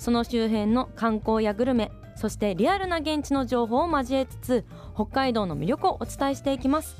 その周辺の観光やグルメそしてリアルな現地の情報を交えつつ北海道の魅力をお伝えしていきます。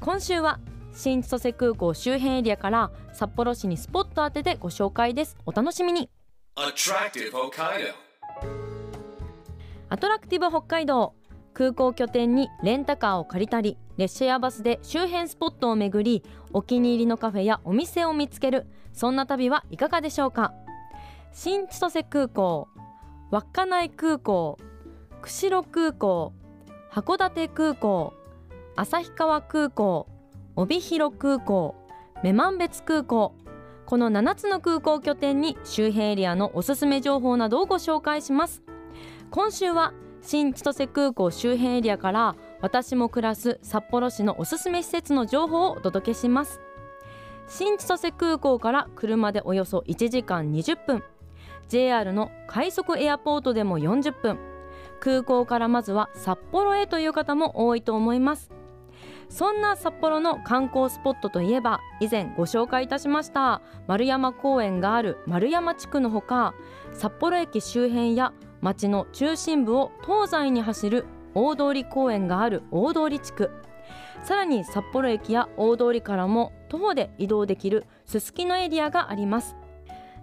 今週は新千歳空港周辺エリアから札幌市にスポット当ててご紹介です。お楽しみに。Attractive Hokkaido. アトラクティブ北海道。空港拠点にレンタカーを借りたり列車やバスで周辺スポットを巡りお気に入りのカフェやお店を見つける。そんな旅はいかがでしょうか？新千歳空港稚内空港釧路空港函館空港旭川空港帯広空港女満別空港この7つの空港拠点に周辺エリアのおすすめ情報などをご紹介します。今週は新千歳空港周辺エリアから私も暮らす札幌市のおすすめ施設の情報をお届けします。新千歳空港から車でおよそ1時間20分。JR の快速エアポートでも40分。空港からまずは札幌へという方も多いと思います。そんな札幌の観光スポットといえば以前ご紹介いたしました丸山公園がある丸山地区のほか札幌駅周辺や町の中心部を東西に走る大通公園がある大通地区。さらに札幌駅や大通からも徒歩で移動できるすすきのエリアがあります。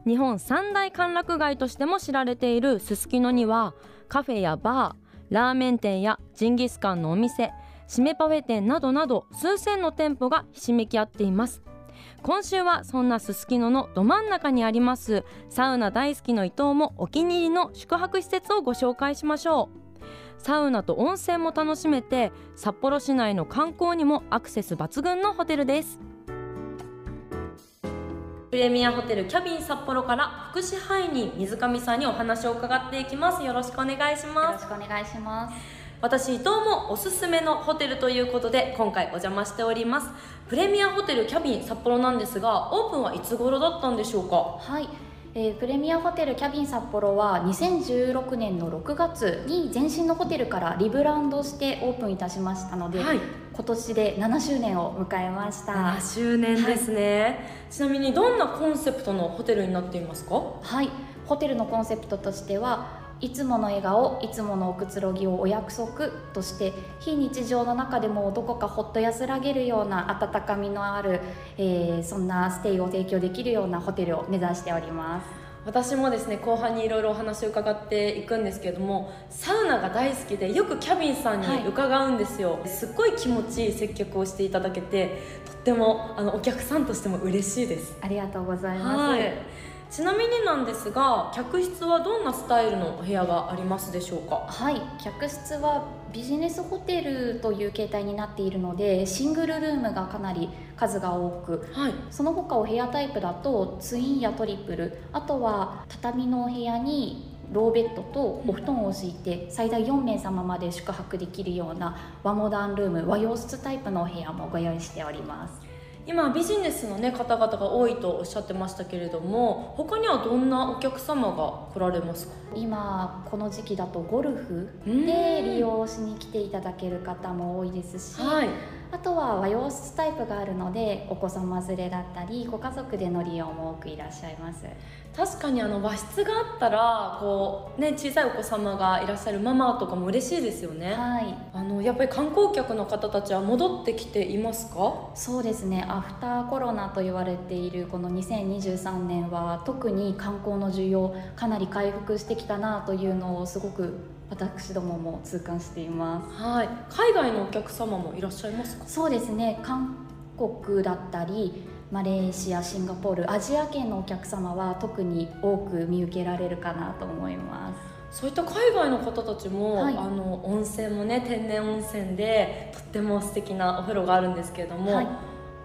日本三大歓楽街としても知られているすすきのにはカフェやバーラーメン店やジンギスカンのお店締めパフェ店などなど数千の店舗がひしめき合っています。今週はそんなすすきののど真ん中にありますサウナ大好きの伊藤もお気に入りの宿泊施設をご紹介しましょう。サウナと温泉も楽しめて札幌市内の観光にもアクセス抜群のホテルです。プレミアホテルキャビン札幌から福祉範囲に水上さんにお話を伺っていきます。よろしくお願いしよろますしくお願いします。私伊藤もおすすめのホテルということで今回お邪魔しております。プレミアホテルキャビン札幌なんですがオープンはいつ頃だったんでしょうか？はい、えープレミアホテルキャビン札幌は2016年の6月に前身のホテルからリブランドしてオープンいたしましたので、はい。今年で7周年を迎えました。7周年ですね、ちなみにどんなコンセプトのホテルになっていますか？はい、ホテルのコンセプトとしてはいつもの笑顔いつものおくつろぎをお約束として非日常の中でもどこかほっと安らげるような温かみのある、えーそんなステイを提供できるようなホテルを目指しております。私もですね後半にいろいろお話を伺っていくんですけれどもサウナが大好きでよくキャビンさんに伺うんですよ、すっごい気持ちいい接客をしていただけてとってもあのお客さんとしても嬉しいです。ありがとうございます、はいちなみになんですが客室はどんなスタイルのお部屋がありますでしょうか？はい、客室はビジネスホテルという形態になっているのでシングルルームがかなり数が多くはい。その他お部屋タイプだとツインやトリプルあとは畳のお部屋にローベッドとお布団を敷いて最大4名様まで宿泊できるような和モダンルーム和洋室タイプのお部屋もご用意しております今ビジネスの、ね、方々が多いとおっしゃってましたけれども他にはどんなお客様が来られますか？今この時期だとゴルフうん。で利用しに来ていただける方も多いですし、はいあとは和洋室タイプがあるのでお子様連れだったりご家族での利用も多くいらっしゃいます。確かにあの和室があったらこう、ね、小さいお子様がいらっしゃるママとかも嬉しいですよね、はい。あのやっぱり観光客の方たちは戻ってきていますか？そうですね。アフターコロナと言われているこの2023年は特に観光の需要かなり回復してきたなというのをすごく私どもも痛感しています。はい。海外のお客様もいらっしゃいますか？そうですね。韓国だったりマレーシアシンガポールアジア圏のお客様は特に多く見受けられるかなと思います。そういった海外の方たちも、はい。あの温泉もね天然温泉でとっても素敵なお風呂があるんですけれども、はい。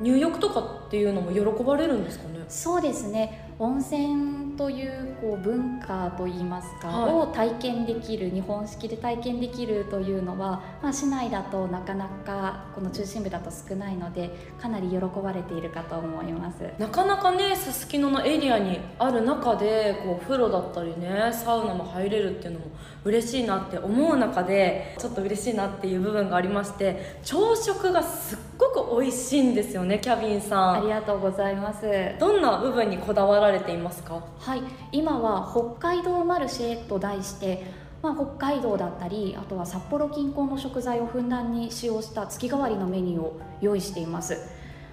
入浴とかっていうのも喜ばれるんですかね？そうですね。温泉というこう文化といいますか、はい。を体験できる日本式で体験できるというのは、まあ、市内だとなかなかこの中心部だと少ないのでかなり喜ばれているかと思います。なかなかねすすきののエリアにある中でこう風呂だったりねサウナも入れるっていうのも嬉しいなって思う中でちょっと嬉しいなっていう部分がありまして朝食がすっごく美味しいんですよねキャビンさん。ありがとうございます。どんな部分にこだわられていますか？はい、今は北海道マルシェと題して、まあ、北海道だったりあとは札幌近郊の食材をふんだんに使用した月替わりのメニューを用意しています。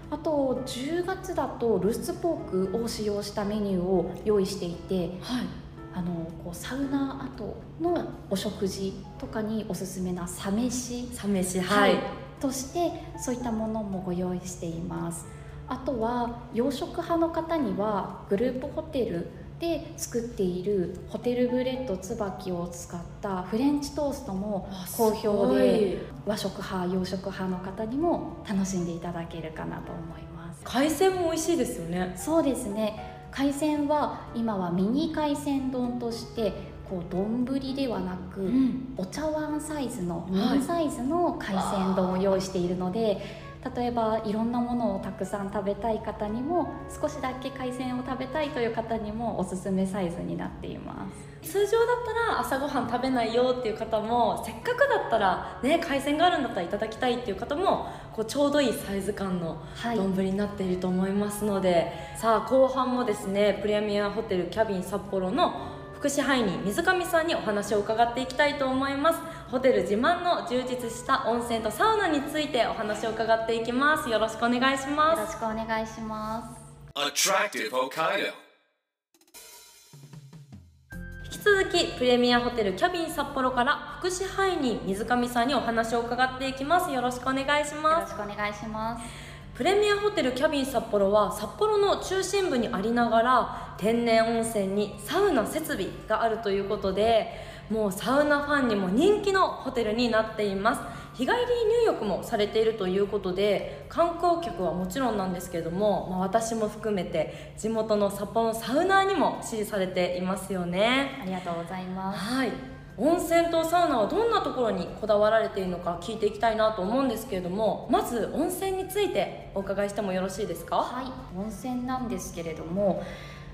あと10月だとルースポークを使用したメニューを用意していてはい。あのこうサウナ後のお食事とかにおすすめなサ飯。サ飯はい、としてそういったものもご用意していますあとは洋食派の方にはグループホテルで作っているホテルブレッド椿を使ったフレンチトーストもあ好評です和食派洋食派の方にも楽しんでいただけるかなと思います。海鮮も美味しいですよね。そうですね。海鮮は今はミニ海鮮丼としてこう丼ではなく、ん。お茶碗サイズのミはい。ニサイズの海鮮丼を用意しているので、例えばいろんなものをたくさん食べたい方にも少しだけ海鮮を食べたいという方にもおすすめサイズになっています。通常だったら朝ごはん食べないよっていう方もせっかくだったらね海鮮があるんだったらいただきたいっていう方もこうちょうどいいサイズ感のはい。丼になっていると思いますので、さあ後半もですねプレミアホテルキャビン札幌の福祉範囲に水上さんにお話を伺っていきたいと思いますホテル自慢の充実した温泉とサウナについてお話を伺っていきます。よろしくお願いしよます。ろしくお願いします.引き続きプレミアホテルキャビン札幌から福祉範囲に水上さんにお話を伺っていきます。よろしくお願いしよます。ろしくお願いします。プレミアホテルキャビン札幌は札幌の中心部にありながら天然温泉にサウナ設備があるということでもうサウナファンにも人気のホテルになっています。日帰り入浴もされているということで観光客はもちろんなんですけども、まあ、私も含めて地元の札幌のサウナーにも支持されていますよね。ありがとうございます。はい。温泉とサウナはどんなところにこだわられているのか聞いていきたいなと思うんですけれどもまず温泉についてお伺いしてもよろしいですか？はい、温泉なんですけれども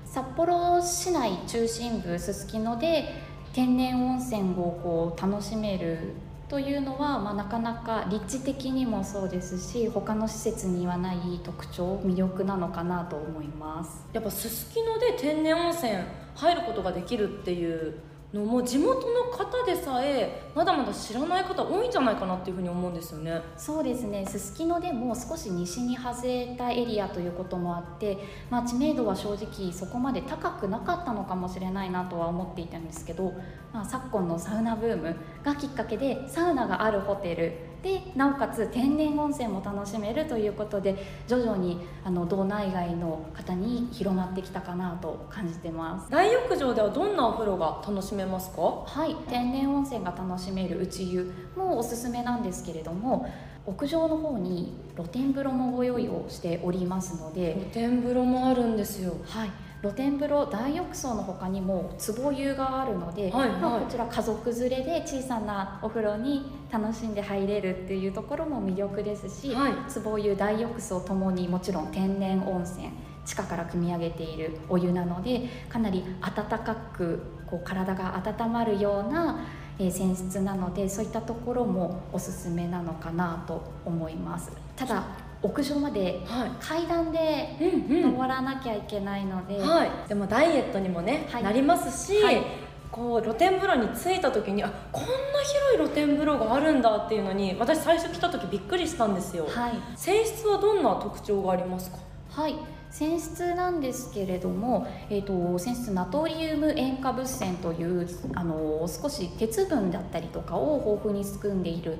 札幌市内中心部すすきので天然温泉をこう楽しめるというのは、まあ、なかなか立地的にもそうですし他の施設にはない特徴魅力なのかなと思います。やっぱすすきので天然温泉入ることができるっていうのも地元の方でさえまだまだ知らない方多いんじゃないかなっていうふうに思うんですよね。そうですね。すすきのでも少し西に外れたエリアということもあって、まあ、知名度は正直そこまで高くなかったのかもしれないなとは思っていたんですけど、まあ、昨今のサウナブームがきっかけでサウナがあるホテルでなおかつ天然温泉も楽しめるということで徐々にあの道内外の方に広がってきたかなと感じてます。大浴場ではどんなお風呂が楽しめますか？はい、天然温泉が楽しめる内湯もおすすめなんですけれども屋上の方に露天風呂もご用意をしておりますので、露天風呂もあるんですよはい、露天風呂大浴槽の他にも壺湯があるので、はいはい。まあ、こちら家族連れで小さなお風呂に楽しんで入れるっていうところも魅力ですし、はい。壺湯大浴槽ともにもちろん天然温泉地下から汲み上げているお湯なのでかなり温かくこう体が温まるような、えー泉質なのでそういったところもおすすめなのかなと思います。ただ屋上まではい。階段でうんうん。登らなきゃいけないので、はい、でもダイエットにもね、はい。なりますし、はい。こう露天風呂に着いた時にあこんな広い露天風呂があるんだっていうのに私最初来た時びっくりしたんですよ、はい。泉質はどんな特徴がありますか？はい。泉質なんですけれども、えー、と泉質ナトリウム塩化物泉というあの少し鉄分だったりとかを豊富に含んでいる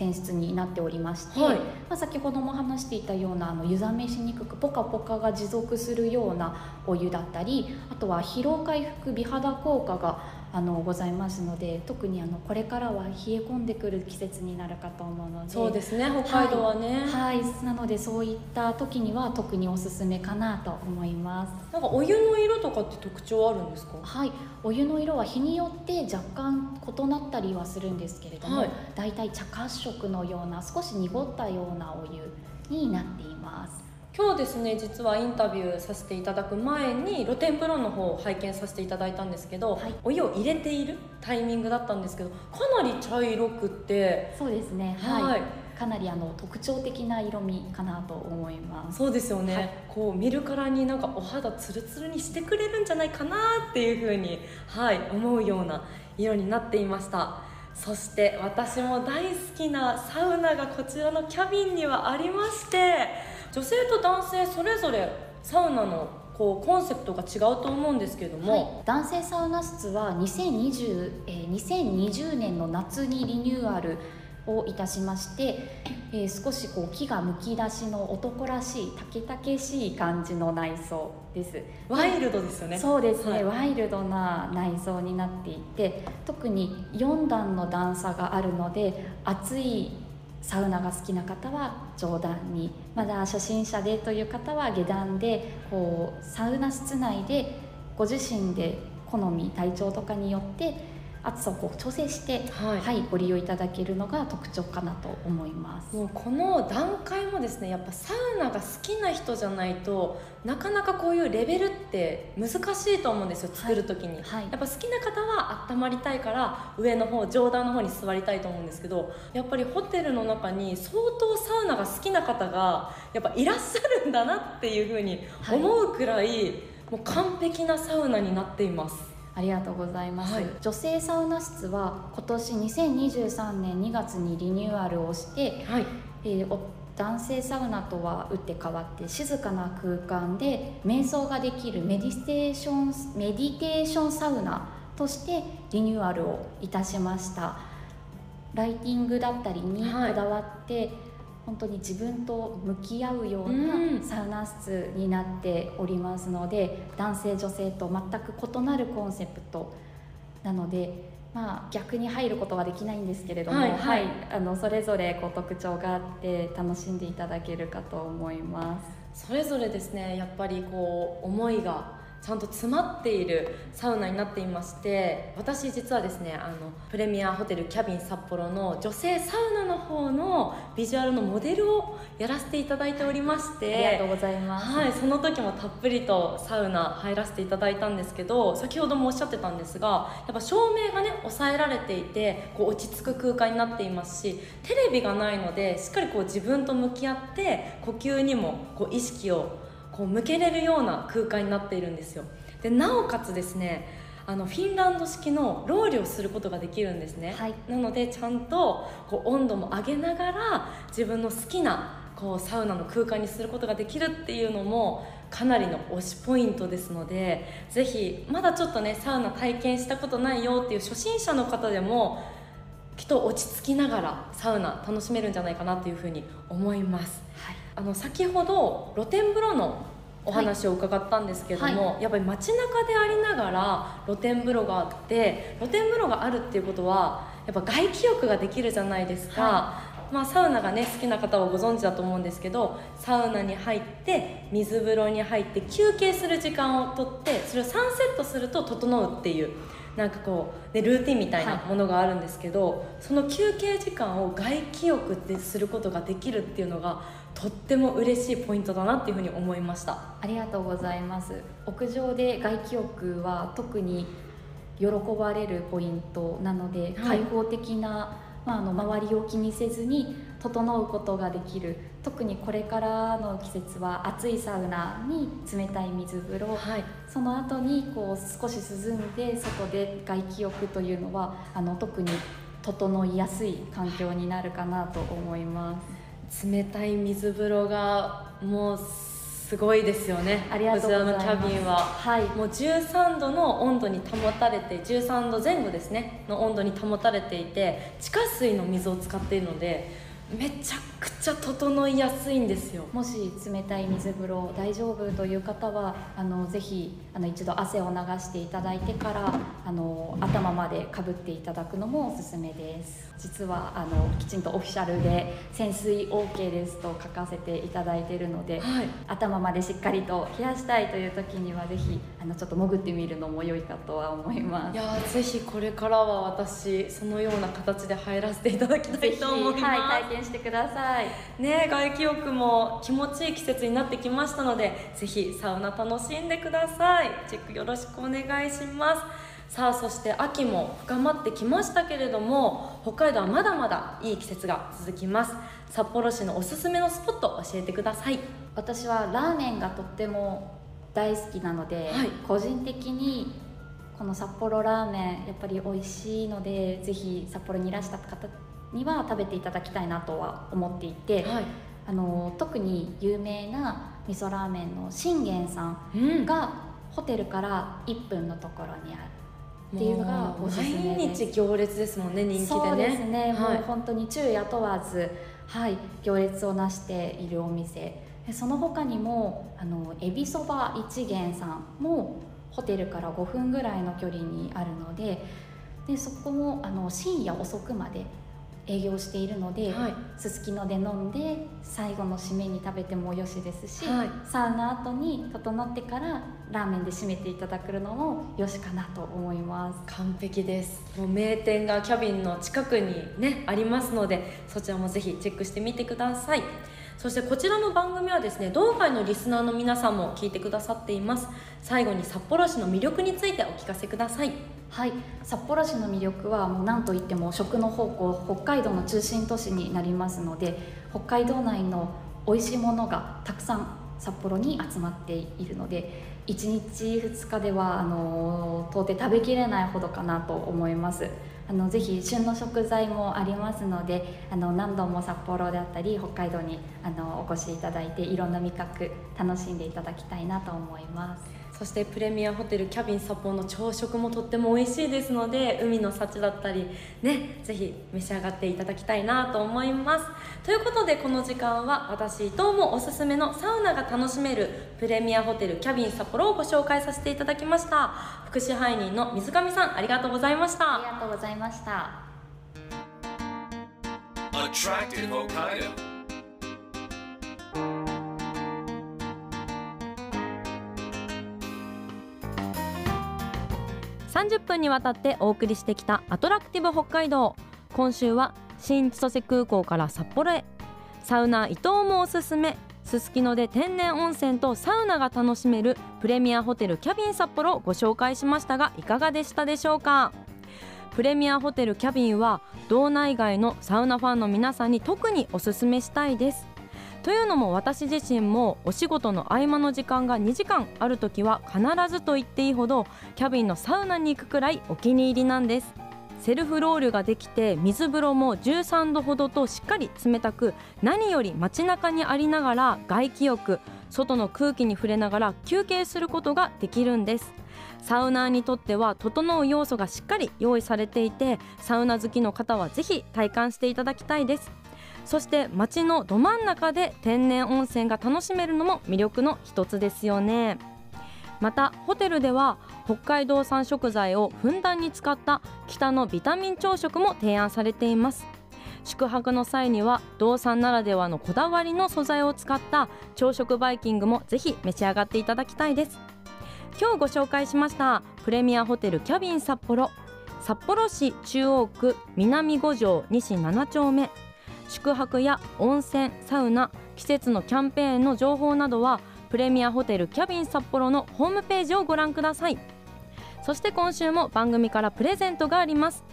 泉質になっておりまして、はい。まあ、先ほども話していたようなあの湯冷めしにくくポカポカが持続するようなお湯だったりあとは疲労回復美肌効果があのございますので特にあのこれからは冷え込んでくる季節になるかと思うので。そうですね北海道はね、はい、はい、なのでそういった時には特におすすめかなと思います。なんかお湯の色とかって特徴あるんですか？はい。お湯の色は日によって若干異なったりはするんですけれども、はい、だいたい茶褐色のような少し濁ったようなお湯になっています今日ですね実はインタビューさせていただく前に露天風呂の方を拝見させていただいたんですけど、はい、お湯を入れているタイミングだったんですけどかなり茶色くてそうですね。はい、はい、かなりあの特徴的な色味かなと思います。そうですよね、はい、こう見るからになんかお肌ツルツルにしてくれるんじゃないかなっていうふうにはい思うような色になっていました。そして私も大好きなサウナがこちらのキャビンにはありまして女性と男性それぞれサウナのこうコンセプトが違うと思うんですけれども、はい、男性サウナ室は2020、えー、2020年の夏にリニューアルをいたしまして、えー、少しこう木がむき出しの男らしい竹々しい感じの内装です。ワイルドですよね。そうですね、はい、ワイルドな内装になっていて特に4段の段差があるので暑いサウナが好きな方は上段にまだ初心者でという方は下段でこうサウナ室内でご自身で好み体調とかによって厚さをこう調整して、はい、はい、ご利用いただけるのが特徴かなと思います。もうこの段階もですねやっぱサウナが好きな人じゃないとなかなかこういうレベルって難しいと思うんですよ作る時に、はい。はい、やっぱ好きな方は温まりたいから上の方上段の方に座りたいと思うんですけどやっぱりホテルの中に相当サウナが好きな方がやっぱいらっしゃるんだなっていうふうに思うくらい、もう完璧なサウナになっていますありがとうございます、はい、女性サウナ室は今年2023年2月にリニューアルをして、はい、えー、男性サウナとは打って変わって静かな空間で瞑想ができるメディテーションメディテーションサウナとしてリニューアルをいたしました。ライティングだったりにこだわって、はい本当に自分と向き合うようなサウナ室になっておりますので、うん、男性女性と全く異なるコンセプトなので、まあ、逆に入ることはできないんですけれども、はい、はい、あのそれぞれこう特徴があって楽しんでいただけるかと思います。それぞれですねやっぱりこう思いがちゃんと詰まっているサウナになっていまして私実はですねあのプレミアホテルキャビン札幌の女性サウナの方のビジュアルのモデルをやらせていただいておりましてありがとうございます、はい、その時もたっぷりとサウナ入らせていただいたんですけど先ほどもおっしゃってたんですがやっぱ照明がね抑えられていてこう落ち着く空間になっていますしテレビがないのでしっかりこう自分と向き合って呼吸にもこう意識をこう向けれるような空間になっているんですよ。でなおかつですねあのフィンランド式のロウリュをすることができるんですね、はい、なのでちゃんとこう温度も上げながら自分の好きなこうサウナの空間にすることができるっていうのもかなりの推しポイントですのでぜひまだちょっとねサウナ体験したことないよっていう初心者の方でもきっと落ち着きながらサウナ楽しめるんじゃないかなというふうに思います、はい、あの先ほど露天風呂のお話を伺ったんですけども、はい、やっぱり街中でありながら露天風呂があって露天風呂があるっていうことはやっぱ外気浴ができるじゃないですか、はい、まあ、サウナがね好きな方はご存知だと思うんですけどサウナに入って水風呂に入って休憩する時間をとってそれを3セットすると整うっていうなんかこう、ね、ルーティンみたいなものがあるんですけど、はい、その休憩時間を外気浴ですることができるっていうのがとっても嬉しいポイントだなっていうふうに思いました。ありがとうございます。屋上で外気浴は特に喜ばれるポイントなので、開放的な、まあ、あの周りを気にせずに整うことができる。特にこれからの季節は暑いサウナに冷たい水風呂、はい、その後にこう少し涼んで外で外気浴というのはあの特に整いやすい環境になるかなと思います。冷たい水風呂がもうすごいですよね。ありがとうございます。こちらのキャビンは、はい、もう13度の温度に保たれて13度前後ですねの温度に保たれていて地下水の水を使っているのでめちゃくちゃ整いやすいんですよ。もし冷たい水風呂大丈夫という方はあのぜひあの一度汗を流していただいてからあの頭までかぶっていただくのもおすすめです。実はあのきちんとオフィシャルで潜水 OK ですと書かせていただいているので、はい。頭までしっかりと冷やしたいという時にはぜひあのちょっと潜ってみるのも良いかとは思います。いやーぜひこれからは私そのような形で入らせていただきたいと思います、はい、体験してください。ね外気浴も気持ちいい季節になってきましたのでぜひサウナ楽しんでください。チェックよろしくお願いします。さあそして秋も深まってきましたけれども北海道はまだまだいい季節が続きます。札幌市のおすすめのスポット教えてください。私はラーメンがとっても大好きなので、はい。個人的にこの札幌ラーメンやっぱり美味しいのでぜひ札幌にいらした方には食べていただきたいなとは思っていて、はい。あの特に有名な味噌ラーメンの信玄さうん。んがホテルから1分のところにある。っていうのがおすすめ毎日行列ですもんね人気でね。そうですね、はい。もう本当に昼夜問わず、はい、行列をなしているお店でその他にもあのエビそば一元さんもホテルから5分ぐらいの距離にあるのででそこもあの深夜遅くまで営業しているので、はい。すすきので飲んで最後の締めに食べてもよしですし、はい。サウナ後に整ってからラーメンで締めていただくのもよしかなと思います。完璧です。もう名店がキャビンの近くにねありますのでそちらもぜひチェックしてみてくださいそしてこちらの番組はですね道外のリスナーの皆さんも聞いてくださっています。最後に札幌市の魅力についてお聞かせください。はい、札幌市の魅力はもう何といっても食の宝庫北海道の中心都市になりますので北海道内の美味しいものがたくさん札幌に集まっているので1日2日ではあの到底食べきれないほどかなと思います。あのぜひ旬の食材もありますのであの何度も札幌であったり北海道にあのお越しいただいていろんな味覚楽しんでいただきたいなと思います。そしてプレミアホテルキャビン札幌の朝食もとっても美味しいですので海の幸だったりねぜひ召し上がっていただきたいなと思います。ということでこの時間は私伊藤もおすすめのサウナが楽しめるプレミアホテルキャビン札幌をご紹介させていただきました。副支配人の水上さんありがとうございました。ありがとうございました30分にわたってお送りしてきたアトラクティブ北海道。今週は新千歳空港から札幌へ。サウナ伊東もおすすめ。すすきので天然温泉とサウナが楽しめるプレミアホテルキャビン札幌をご紹介しましたがいかがでしたでしょうか？プレミアホテルキャビンは道内外のサウナファンの皆さんに特におすすめしたいです。というのも私自身もお仕事の合間の時間が2時間ある時は必ずと言っていいほどキャビンのサウナに行くくらいお気に入りなんです。セルフロールができて水風呂も13度ほどとしっかり冷たく何より街中にありながら外気浴外の空気に触れながら休憩することができるんです。サウナーにとっては整う要素がしっかり用意されていてサウナ好きの方はぜひ体感していただきたいです。そして街のど真ん中で天然温泉が楽しめるのも魅力の一つですよね。またホテルでは北海道産食材をふんだんに使った北のビタミン朝食も提案されています。宿泊の際には道産ならではのこだわりの素材を使った朝食バイキングもぜひ召し上がっていただきたいです。今日ご紹介しましたプレミアホテルキャビン札幌。札幌市中央区南五条西7丁目。宿泊や温泉サウナ季節のキャンペーンの情報などはプレミアホテルキャビン札幌のホームページをご覧ください。そして今週も番組からプレゼントがあります。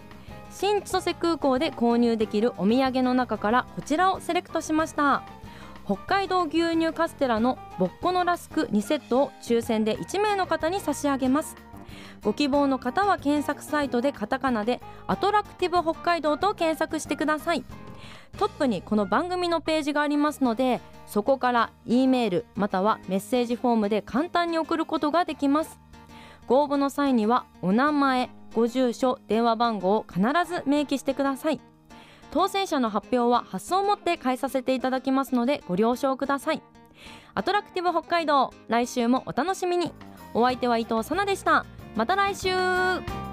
新千歳空港で購入できるお土産の中からこちらをセレクトしました。北海道牛乳カステラのボッコのラスク2セットを抽選で1名の方に差し上げます。ご希望の方は検索サイトでカタカナでアトラクティブ北海道と検索してください。トップにこの番組のページがありますのでそこから E メールまたはメッセージフォームで簡単に送ることができます。ご応募の際にはお名前ご住所電話番号を必ず明記してください。当選者の発表は発送をもって返させていただきますのでご了承ください。アトラクティブ北海道来週もお楽しみに。お相手は伊藤さなでした。また来週。